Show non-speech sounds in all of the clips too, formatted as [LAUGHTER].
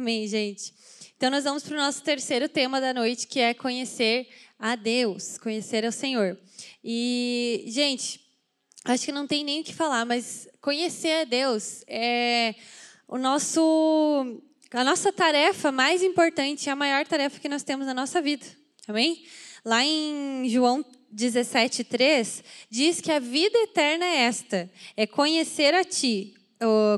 Amém, gente. Então, nós vamos para o nosso terceiro tema da noite, que é conhecer a Deus, conhecer ao Senhor. E, gente, acho que não tem nem o que falar, mas conhecer a Deus é o nosso, a nossa tarefa mais importante, a maior tarefa que nós temos na nossa vida. Amém? Lá em João 17:3 diz que a vida eterna é esta: é conhecer a ti,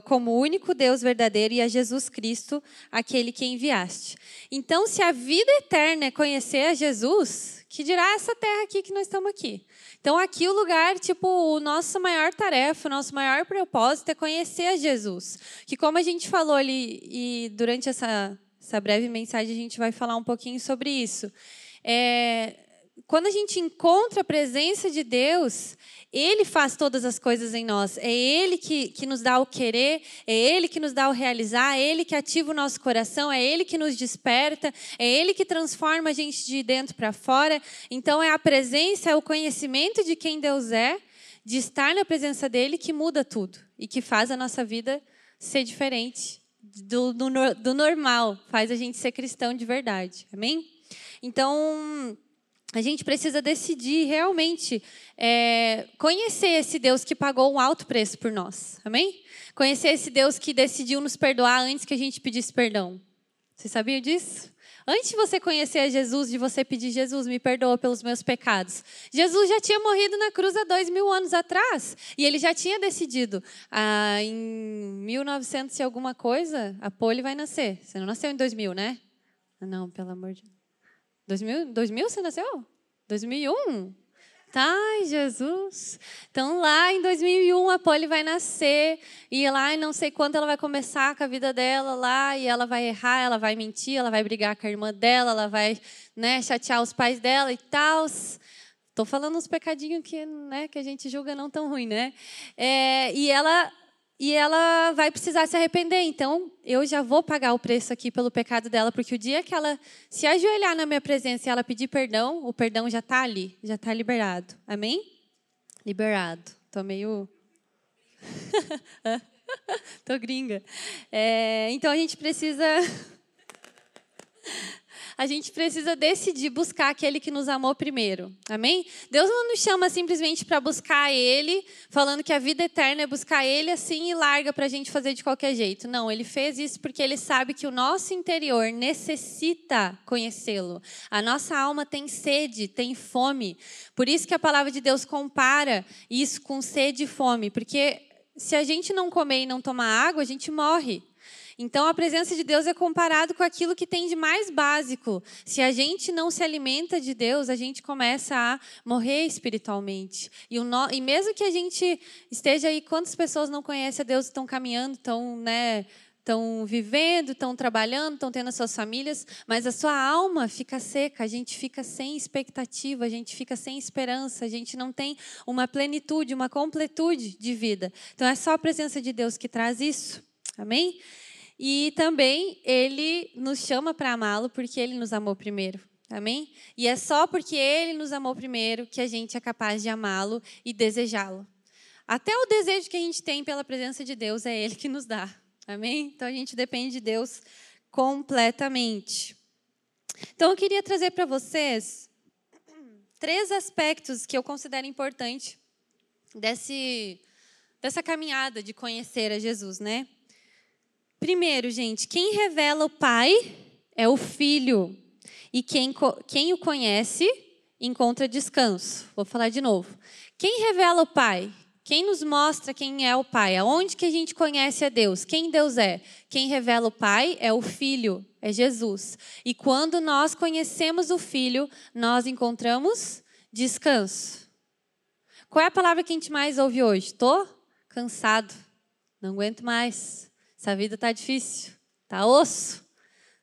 como o único Deus verdadeiro e a Jesus Cristo, aquele que enviaste. Então, se a vida eterna é conhecer a Jesus, que dirá essa terra aqui que nós estamos aqui. Então, aqui o lugar, tipo, o nossa maior tarefa, o nosso maior propósito é conhecer a Jesus. Que como a gente falou ali, e durante essa, essa breve mensagem a gente vai falar um pouquinho sobre isso. É, quando a gente encontra a presença de Deus, Ele faz todas as coisas em nós. É Ele que, que nos dá o querer, é Ele que nos dá o realizar, é Ele que ativa o nosso coração, é Ele que nos desperta, é Ele que transforma a gente de dentro para fora. Então, é a presença, é o conhecimento de quem Deus é, de estar na presença dEle, que muda tudo e que faz a nossa vida ser diferente do, do, do normal, faz a gente ser cristão de verdade. Amém? Então a gente precisa decidir realmente é, conhecer esse Deus que pagou um alto preço por nós. Amém? Conhecer esse Deus que decidiu nos perdoar antes que a gente pedisse perdão. Você sabia disso? Antes de você conhecer Jesus, de você pedir, Jesus, me perdoa pelos meus pecados. Jesus já tinha morrido na cruz há dois mil anos atrás. E ele já tinha decidido. Ah, em 1900 e alguma coisa, a Poli vai nascer. Você não nasceu em 2000, né? Não, pelo amor de Deus. 2000, 2000 você nasceu? 2001? Tá, Jesus. Então, lá em 2001, a Polly vai nascer, e lá em não sei quando ela vai começar com a vida dela lá, e ela vai errar, ela vai mentir, ela vai brigar com a irmã dela, ela vai né, chatear os pais dela e tal. Estou falando uns pecadinhos que, né, que a gente julga não tão ruim, né? É, e ela e ela vai precisar se arrepender. Então, eu já vou pagar o preço aqui pelo pecado dela, porque o dia que ela se ajoelhar na minha presença e ela pedir perdão, o perdão já está ali, já está liberado. Amém? Liberado. Estou meio. [LAUGHS] Tô gringa. É, então a gente precisa a gente precisa decidir buscar aquele que nos amou primeiro. Amém? Deus não nos chama simplesmente para buscar Ele, falando que a vida eterna é buscar Ele assim e larga para a gente fazer de qualquer jeito. Não, Ele fez isso porque Ele sabe que o nosso interior necessita conhecê-lo. A nossa alma tem sede, tem fome. Por isso que a palavra de Deus compara isso com sede e fome, porque se a gente não comer e não tomar água, a gente morre. Então, a presença de Deus é comparado com aquilo que tem de mais básico. Se a gente não se alimenta de Deus, a gente começa a morrer espiritualmente. E, no... e mesmo que a gente esteja aí, quantas pessoas não conhecem a Deus, estão caminhando, estão, né, estão vivendo, estão trabalhando, estão tendo as suas famílias, mas a sua alma fica seca, a gente fica sem expectativa, a gente fica sem esperança, a gente não tem uma plenitude, uma completude de vida. Então é só a presença de Deus que traz isso. Amém? E também ele nos chama para amá-lo porque ele nos amou primeiro. Amém? E é só porque ele nos amou primeiro que a gente é capaz de amá-lo e desejá-lo. Até o desejo que a gente tem pela presença de Deus é ele que nos dá. Amém? Então a gente depende de Deus completamente. Então eu queria trazer para vocês três aspectos que eu considero importante desse, dessa caminhada de conhecer a Jesus, né? Primeiro, gente, quem revela o Pai é o Filho. E quem, quem o conhece encontra descanso. Vou falar de novo. Quem revela o Pai? Quem nos mostra quem é o Pai? Aonde que a gente conhece a Deus? Quem Deus é? Quem revela o Pai é o Filho, é Jesus. E quando nós conhecemos o Filho, nós encontramos descanso. Qual é a palavra que a gente mais ouve hoje? Estou cansado, não aguento mais. Essa vida está difícil, está osso.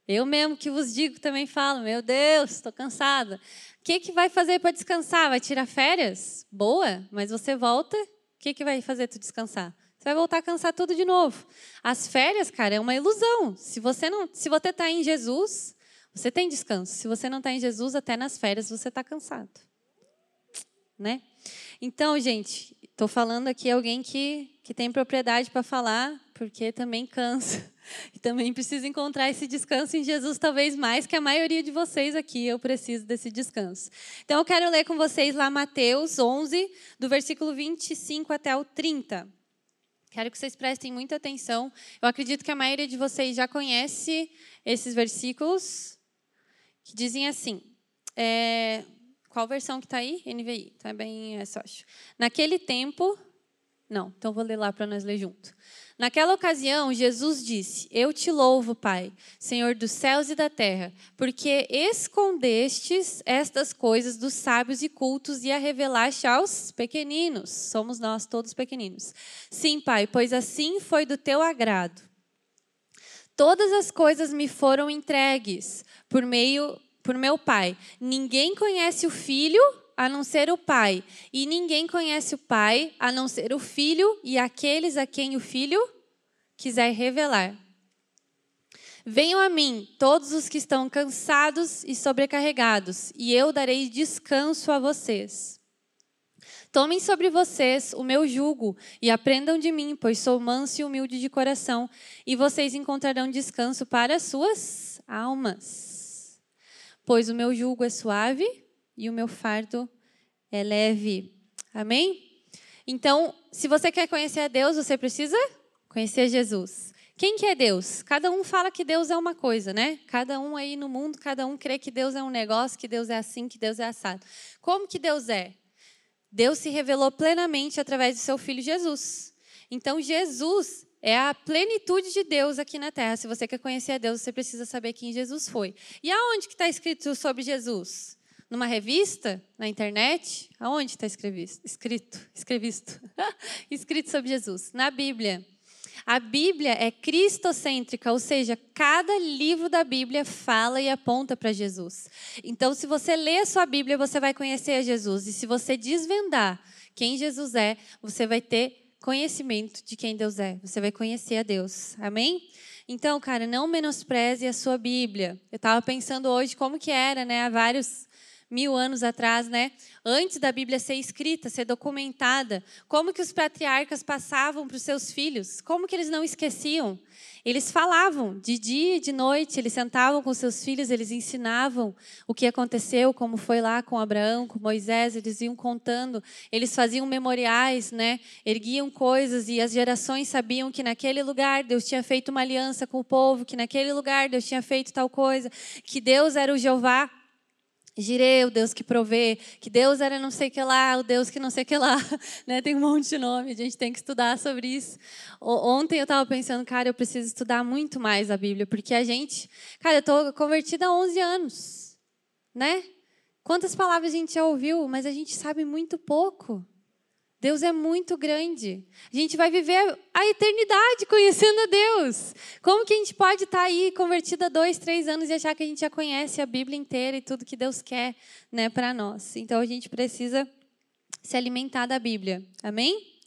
Eu mesmo que vos digo também falo, meu Deus, estou cansada. O que, que vai fazer para descansar? Vai tirar férias? Boa, mas você volta, o que, que vai fazer tu descansar? Você vai voltar a cansar tudo de novo. As férias, cara, é uma ilusão. Se você não, se você está em Jesus, você tem descanso. Se você não está em Jesus, até nas férias você está cansado, né? Então, gente, estou falando aqui alguém que que tem propriedade para falar, porque também cansa. [LAUGHS] E também preciso encontrar esse descanso em Jesus, talvez mais que a maioria de vocês aqui. Eu preciso desse descanso. Então, eu quero ler com vocês lá Mateus 11, do versículo 25 até o 30. Quero que vocês prestem muita atenção. Eu acredito que a maioria de vocês já conhece esses versículos, que dizem assim. É, qual versão que está aí? NVI. Está bem essa, acho. Naquele tempo. Não, então vou ler lá para nós ler junto. Naquela ocasião, Jesus disse: Eu te louvo, Pai, Senhor dos céus e da terra, porque escondestes estas coisas dos sábios e cultos e a revelaste aos pequeninos. Somos nós todos pequeninos. Sim, Pai, pois assim foi do teu agrado. Todas as coisas me foram entregues por meio por meu Pai. Ninguém conhece o Filho a não ser o Pai, e ninguém conhece o Pai a não ser o Filho e aqueles a quem o Filho quiser revelar. Venham a mim, todos os que estão cansados e sobrecarregados, e eu darei descanso a vocês. Tomem sobre vocês o meu jugo e aprendam de mim, pois sou manso e humilde de coração, e vocês encontrarão descanso para as suas almas. Pois o meu jugo é suave e o meu fardo é leve. Amém? Então, se você quer conhecer a Deus, você precisa conhecer Jesus. Quem que é Deus? Cada um fala que Deus é uma coisa, né? Cada um aí no mundo, cada um crê que Deus é um negócio, que Deus é assim, que Deus é assado. Como que Deus é? Deus se revelou plenamente através do seu filho Jesus. Então, Jesus é a plenitude de Deus aqui na Terra. Se você quer conhecer a Deus, você precisa saber quem Jesus foi. E aonde que está escrito sobre Jesus? Numa revista? Na internet? Aonde está escrito? Escrevisto. [LAUGHS] escrito sobre Jesus. Na Bíblia. A Bíblia é cristocêntrica, ou seja, cada livro da Bíblia fala e aponta para Jesus. Então, se você lê a sua Bíblia, você vai conhecer a Jesus. E se você desvendar quem Jesus é, você vai ter conhecimento de quem Deus é. Você vai conhecer a Deus. Amém? Então, cara, não menospreze a sua Bíblia. Eu estava pensando hoje como que era, né? Há vários mil anos atrás, né? Antes da Bíblia ser escrita, ser documentada, como que os patriarcas passavam para os seus filhos? Como que eles não esqueciam? Eles falavam de dia e de noite, eles sentavam com seus filhos, eles ensinavam o que aconteceu, como foi lá com Abraão, com Moisés, eles iam contando, eles faziam memoriais, né? Erguiam coisas e as gerações sabiam que naquele lugar Deus tinha feito uma aliança com o povo, que naquele lugar Deus tinha feito tal coisa, que Deus era o Jeová Girei, o Deus que provê, que Deus era não sei o que lá, o Deus que não sei o que lá, [LAUGHS] né? Tem um monte de nome, a gente tem que estudar sobre isso. Ontem eu estava pensando, cara, eu preciso estudar muito mais a Bíblia, porque a gente, cara, eu estou convertida há 11 anos, né? Quantas palavras a gente já ouviu, mas a gente sabe muito pouco. Deus é muito grande. A gente vai viver a eternidade conhecendo a Deus. Como que a gente pode estar aí convertido há dois, três anos e achar que a gente já conhece a Bíblia inteira e tudo que Deus quer né, para nós? Então a gente precisa se alimentar da Bíblia. Amém?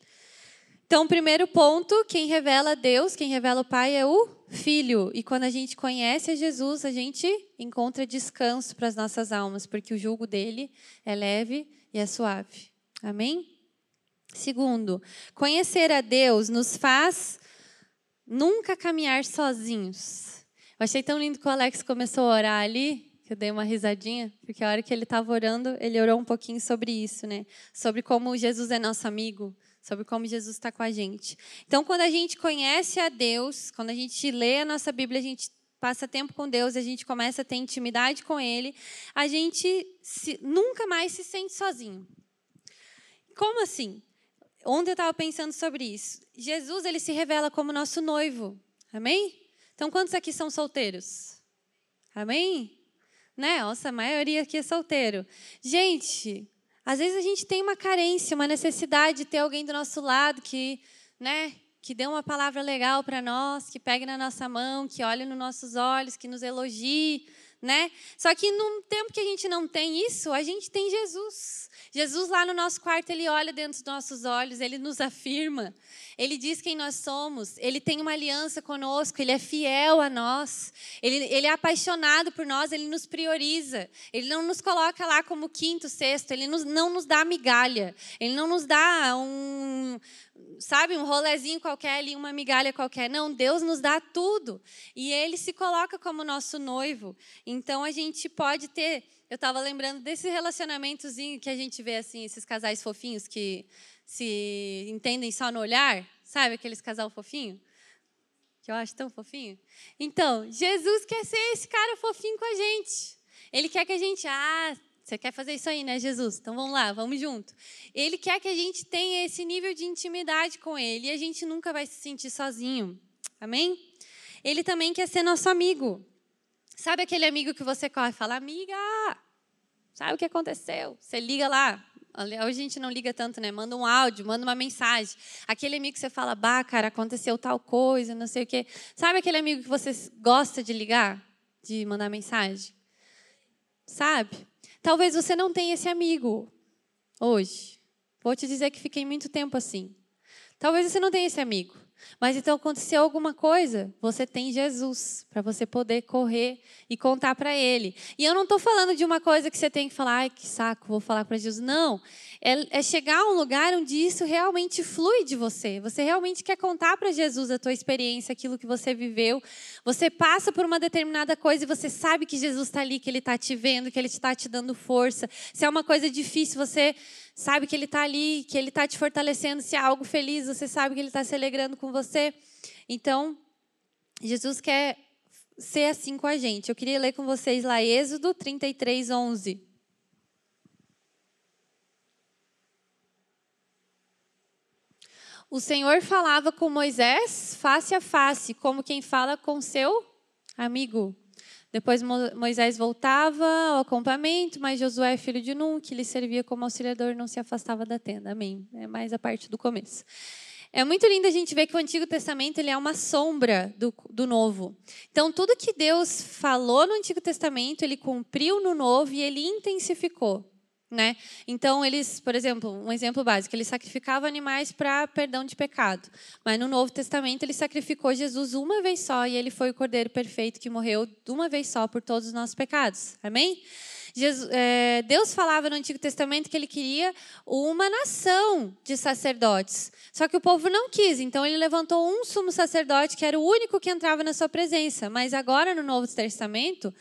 Então, primeiro ponto, quem revela Deus, quem revela o Pai é o Filho. E quando a gente conhece a Jesus, a gente encontra descanso para as nossas almas, porque o jugo dele é leve e é suave. Amém? Segundo, conhecer a Deus nos faz nunca caminhar sozinhos. Eu achei tão lindo que o Alex começou a orar ali, que eu dei uma risadinha, porque a hora que ele estava orando, ele orou um pouquinho sobre isso, né? Sobre como Jesus é nosso amigo, sobre como Jesus está com a gente. Então, quando a gente conhece a Deus, quando a gente lê a nossa Bíblia, a gente passa tempo com Deus, a gente começa a ter intimidade com Ele, a gente se, nunca mais se sente sozinho. Como assim? Ontem eu estava pensando sobre isso. Jesus ele se revela como nosso noivo. Amém? Então, quantos aqui são solteiros? Amém? Né? Nossa, a maioria aqui é solteiro. Gente, às vezes a gente tem uma carência, uma necessidade de ter alguém do nosso lado que, né, que dê uma palavra legal para nós, que pegue na nossa mão, que olhe nos nossos olhos, que nos elogie, né? Só que num tempo que a gente não tem isso, a gente tem Jesus. Jesus lá no nosso quarto, ele olha dentro dos nossos olhos, ele nos afirma, ele diz quem nós somos, ele tem uma aliança conosco, ele é fiel a nós, ele, ele é apaixonado por nós, ele nos prioriza, ele não nos coloca lá como quinto, sexto, ele nos, não nos dá migalha, ele não nos dá um, sabe, um rolezinho qualquer ali, uma migalha qualquer. Não, Deus nos dá tudo. E Ele se coloca como nosso noivo. Então a gente pode ter. Eu estava lembrando desse relacionamentozinho que a gente vê assim, esses casais fofinhos que se entendem só no olhar, sabe, aqueles casal fofinho que eu acho tão fofinho. Então, Jesus quer ser esse cara fofinho com a gente. Ele quer que a gente, ah, você quer fazer isso aí, né, Jesus? Então vamos lá, vamos junto. Ele quer que a gente tenha esse nível de intimidade com Ele e a gente nunca vai se sentir sozinho. Amém? Ele também quer ser nosso amigo. Sabe aquele amigo que você corre e fala, amiga, sabe o que aconteceu? Você liga lá. Hoje a gente não liga tanto, né? Manda um áudio, manda uma mensagem. Aquele amigo que você fala, bah, cara, aconteceu tal coisa, não sei o quê. Sabe aquele amigo que você gosta de ligar? De mandar mensagem? Sabe? Talvez você não tenha esse amigo hoje. Vou te dizer que fiquei muito tempo assim. Talvez você não tenha esse amigo. Mas então aconteceu alguma coisa, você tem Jesus para você poder correr e contar para Ele. E eu não estou falando de uma coisa que você tem que falar, ai que saco, vou falar para Jesus. Não, é, é, chegar a um lugar onde isso realmente flui de você. Você realmente quer contar para Jesus a tua experiência, aquilo que você viveu. Você passa por uma determinada coisa e você sabe que Jesus está ali, que Ele está te vendo, que Ele está te dando força. Se é uma coisa difícil, você sabe que Ele está ali, que Ele está te fortalecendo. Se é algo feliz, você sabe que Ele está se alegrando com você. Então, Jesus quer ser assim com a gente. Eu queria ler com vocês lá Êxodo 33, 11. O Senhor falava com Moisés face a face, como quem fala com seu amigo. Depois Moisés voltava ao acampamento, mas Josué, filho de Nun, que lhe servia como auxiliador, não se afastava da tenda. Amém. É mais a parte do começo. É muito lindo a gente ver que o Antigo Testamento ele é uma sombra do, do Novo. Então, tudo que Deus falou no Antigo Testamento, ele cumpriu no Novo e ele intensificou. Né? Então, eles, por exemplo, um exemplo básico, eles sacrificavam animais para perdão de pecado. Mas no Novo Testamento, ele sacrificou Jesus uma vez só e ele foi o cordeiro perfeito que morreu uma vez só por todos os nossos pecados. Amém? Jesus, é, Deus falava no Antigo Testamento que ele queria uma nação de sacerdotes. Só que o povo não quis, então ele levantou um sumo sacerdote que era o único que entrava na sua presença. Mas agora, no Novo Testamento,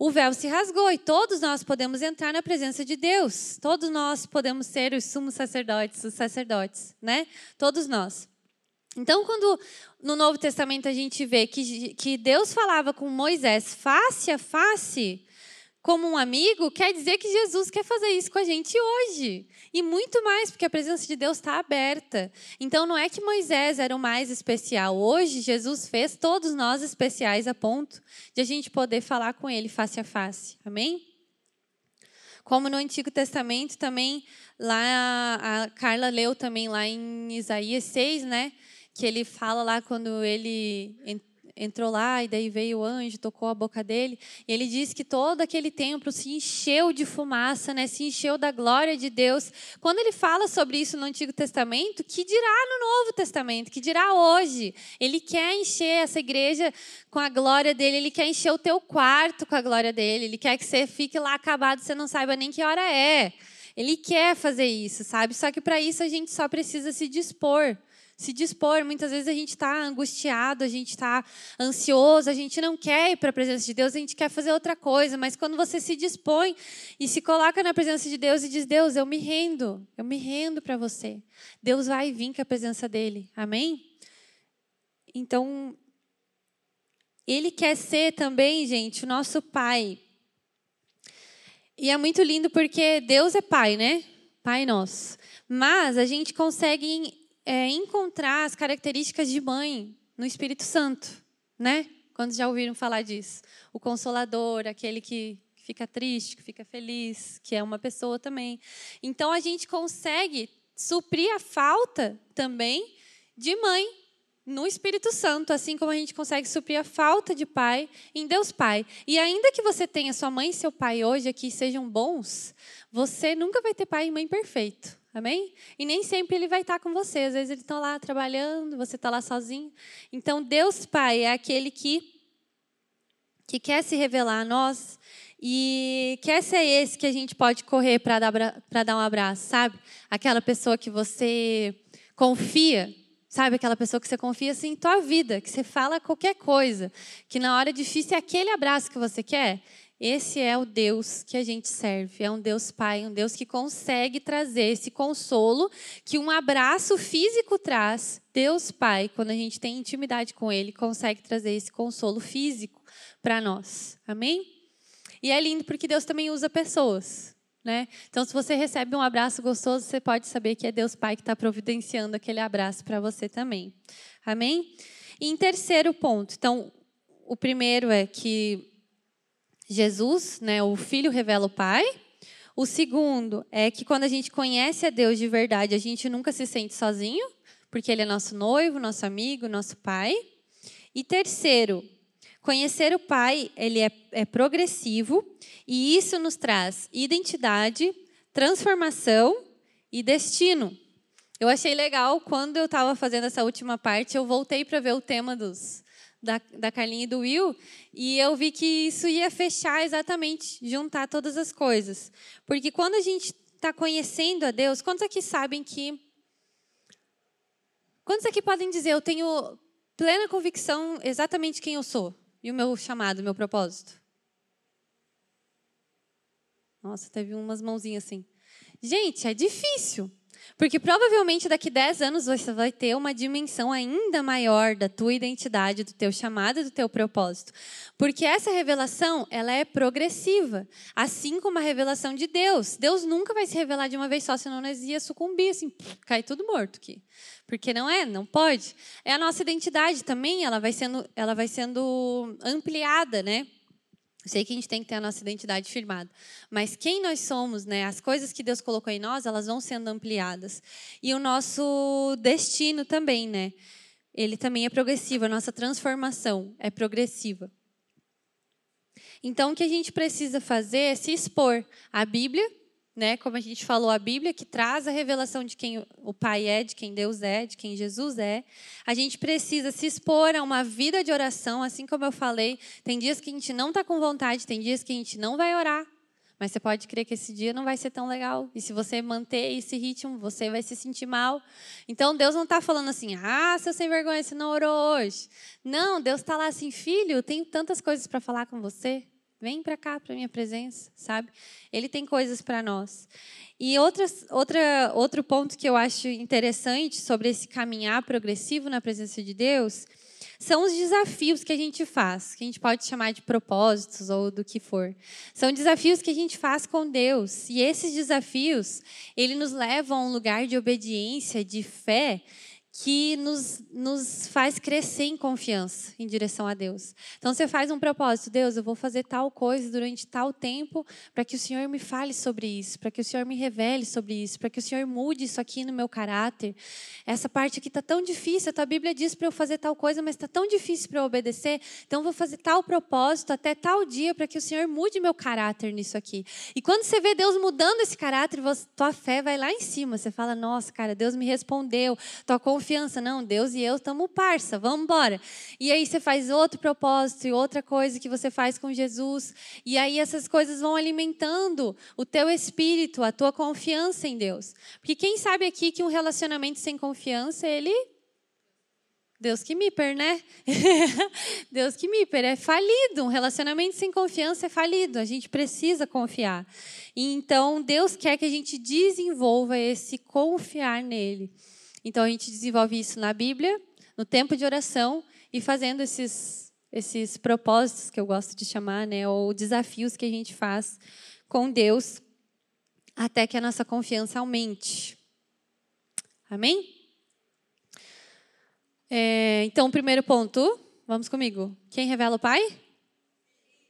o véu se rasgou e todos nós podemos entrar na presença de Deus. Todos nós podemos ser os sumos sacerdotes, os sacerdotes, né? Todos nós. Então, quando no Novo Testamento a gente vê que, que Deus falava com Moisés face a face, como um amigo, quer dizer que Jesus quer fazer isso com a gente hoje. E muito mais, porque a presença de Deus está aberta. Então não é que Moisés era o mais especial. Hoje, Jesus fez todos nós especiais a ponto de a gente poder falar com Ele face a face. Amém? Como no Antigo Testamento também, lá a Carla leu também lá em Isaías 6, né? Que ele fala lá quando ele entrou lá e daí veio o anjo, tocou a boca dele. E ele diz que todo aquele templo se encheu de fumaça, né? se encheu da glória de Deus. Quando ele fala sobre isso no Antigo Testamento, que dirá no Novo Testamento, que dirá hoje. Ele quer encher essa igreja com a glória dele, ele quer encher o teu quarto com a glória dele, ele quer que você fique lá acabado, você não saiba nem que hora é. Ele quer fazer isso, sabe? Só que para isso a gente só precisa se dispor se dispor. Muitas vezes a gente está angustiado, a gente está ansioso, a gente não quer ir para a presença de Deus, a gente quer fazer outra coisa. Mas quando você se dispõe e se coloca na presença de Deus e diz: Deus, eu me rendo, eu me rendo para você. Deus vai vir com a presença dele. Amém? Então, ele quer ser também, gente, o nosso pai. E é muito lindo porque Deus é pai, né? Pai nosso. Mas a gente consegue é, encontrar as características de mãe no Espírito Santo, né? Quando já ouviram falar disso. O consolador, aquele que fica triste, que fica feliz, que é uma pessoa também. Então a gente consegue suprir a falta também de mãe no Espírito Santo, assim como a gente consegue suprir a falta de pai em Deus Pai. E ainda que você tenha sua mãe e seu pai hoje aqui sejam bons, você nunca vai ter pai e mãe perfeito. Amém? E nem sempre ele vai estar com você. Às vezes ele está lá trabalhando, você está lá sozinho. Então, Deus Pai é aquele que, que quer se revelar a nós e quer ser esse que a gente pode correr para dar, dar um abraço, sabe? Aquela pessoa que você confia, sabe? Aquela pessoa que você confia assim em tua vida, que você fala qualquer coisa, que na hora difícil é aquele abraço que você quer. Esse é o Deus que a gente serve. É um Deus Pai, um Deus que consegue trazer esse consolo que um abraço físico traz. Deus Pai, quando a gente tem intimidade com Ele, consegue trazer esse consolo físico para nós. Amém? E é lindo porque Deus também usa pessoas. Né? Então, se você recebe um abraço gostoso, você pode saber que é Deus Pai que está providenciando aquele abraço para você também. Amém? E em terceiro ponto, então, o primeiro é que Jesus, né, o Filho revela o Pai. O segundo é que quando a gente conhece a Deus de verdade, a gente nunca se sente sozinho, porque Ele é nosso noivo, nosso amigo, nosso Pai. E terceiro, conhecer o Pai, ele é, é progressivo e isso nos traz identidade, transformação e destino. Eu achei legal quando eu estava fazendo essa última parte, eu voltei para ver o tema dos da, da Carlinha e do Will, e eu vi que isso ia fechar exatamente, juntar todas as coisas. Porque quando a gente está conhecendo a Deus, quantos aqui sabem que. Quantos aqui podem dizer, eu tenho plena convicção exatamente quem eu sou e o meu chamado, meu propósito? Nossa, teve umas mãozinhas assim. Gente, é difícil. Porque provavelmente daqui 10 anos você vai ter uma dimensão ainda maior da tua identidade, do teu chamado, do teu propósito. Porque essa revelação, ela é progressiva, assim como a revelação de Deus. Deus nunca vai se revelar de uma vez só, senão nós ia sucumbir, assim, cai tudo morto aqui. Porque não é, não pode. É a nossa identidade também, ela vai sendo, ela vai sendo ampliada, né? Eu sei que a gente tem que ter a nossa identidade firmada, mas quem nós somos, né? As coisas que Deus colocou em nós, elas vão sendo ampliadas. E o nosso destino também, né? Ele também é progressivo, a nossa transformação é progressiva. Então, o que a gente precisa fazer é se expor à Bíblia, né? Como a gente falou, a Bíblia que traz a revelação de quem o Pai é, de quem Deus é, de quem Jesus é. A gente precisa se expor a uma vida de oração, assim como eu falei. Tem dias que a gente não está com vontade, tem dias que a gente não vai orar. Mas você pode crer que esse dia não vai ser tão legal. E se você manter esse ritmo, você vai se sentir mal. Então Deus não está falando assim, ah, seu sem vergonha, você não orou hoje. Não, Deus está lá assim, filho, tenho tantas coisas para falar com você. Vem para cá, para minha presença, sabe? Ele tem coisas para nós. E outras, outra, outro ponto que eu acho interessante sobre esse caminhar progressivo na presença de Deus são os desafios que a gente faz, que a gente pode chamar de propósitos ou do que for. São desafios que a gente faz com Deus. E esses desafios, ele nos levam a um lugar de obediência, de fé, que nos, nos faz crescer em confiança em direção a Deus. Então você faz um propósito, Deus, eu vou fazer tal coisa durante tal tempo para que o Senhor me fale sobre isso, para que o Senhor me revele sobre isso, para que o Senhor mude isso aqui no meu caráter. Essa parte aqui está tão difícil, a tua Bíblia diz para eu fazer tal coisa, mas está tão difícil para eu obedecer, então eu vou fazer tal propósito até tal dia para que o Senhor mude meu caráter nisso aqui. E quando você vê Deus mudando esse caráter, tua fé vai lá em cima, você fala, nossa, cara, Deus me respondeu, tua confiança confiança. Não, Deus e eu estamos parça, vamos embora. E aí você faz outro propósito e outra coisa que você faz com Jesus. E aí essas coisas vão alimentando o teu espírito, a tua confiança em Deus. Porque quem sabe aqui que um relacionamento sem confiança, ele Deus que me per, né? [LAUGHS] Deus que me per, é falido. Um relacionamento sem confiança é falido. A gente precisa confiar. Então, Deus quer que a gente desenvolva esse confiar nele. Então a gente desenvolve isso na Bíblia, no tempo de oração e fazendo esses esses propósitos que eu gosto de chamar, né, ou desafios que a gente faz com Deus até que a nossa confiança aumente. Amém? É, então, primeiro ponto, vamos comigo. Quem revela o Pai?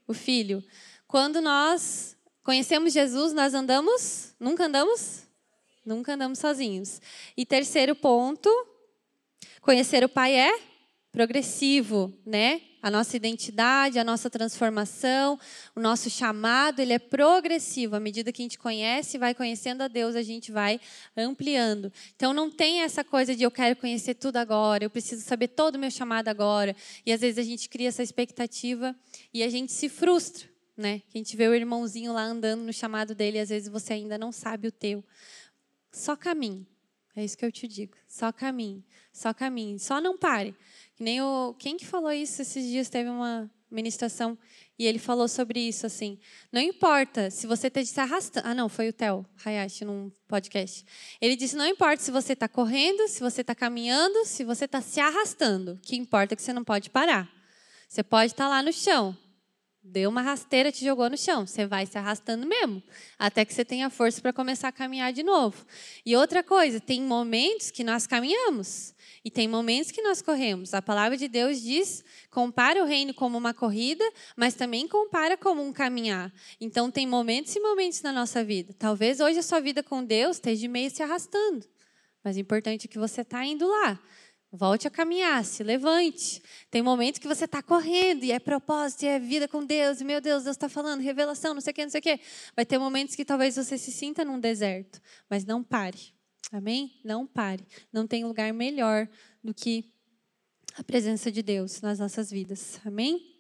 O Filho. Quando nós conhecemos Jesus, nós andamos? Nunca andamos? Nunca andamos sozinhos. E terceiro ponto, conhecer o Pai é progressivo, né? A nossa identidade, a nossa transformação, o nosso chamado, ele é progressivo. À medida que a gente conhece, vai conhecendo a Deus, a gente vai ampliando. Então não tem essa coisa de eu quero conhecer tudo agora, eu preciso saber todo o meu chamado agora. E às vezes a gente cria essa expectativa e a gente se frustra, né? A gente vê o irmãozinho lá andando no chamado dele, e às vezes você ainda não sabe o teu. Só caminhe. É isso que eu te digo. Só caminhe, só caminhe, só não pare. Que nem o quem que falou isso esses dias teve uma ministração e ele falou sobre isso assim. Não importa se você está se arrastando. Ah, não, foi o Theo Hayashi num podcast. Ele disse: não importa se você está correndo, se você está caminhando, se você está se arrastando. O que importa é que você não pode parar. Você pode estar tá lá no chão, Deu uma rasteira, te jogou no chão. Você vai se arrastando mesmo, até que você tenha força para começar a caminhar de novo. E outra coisa, tem momentos que nós caminhamos e tem momentos que nós corremos. A palavra de Deus diz: compara o reino como uma corrida, mas também compara como um caminhar. Então, tem momentos e momentos na nossa vida. Talvez hoje a sua vida com Deus esteja meio se arrastando, mas o importante é que você está indo lá. Volte a caminhar, se levante. Tem momentos que você está correndo e é propósito, e é vida com Deus, e meu Deus, Deus está falando, revelação, não sei o que, não sei o que. Vai ter momentos que talvez você se sinta num deserto, mas não pare. Amém? Não pare. Não tem lugar melhor do que a presença de Deus nas nossas vidas. Amém?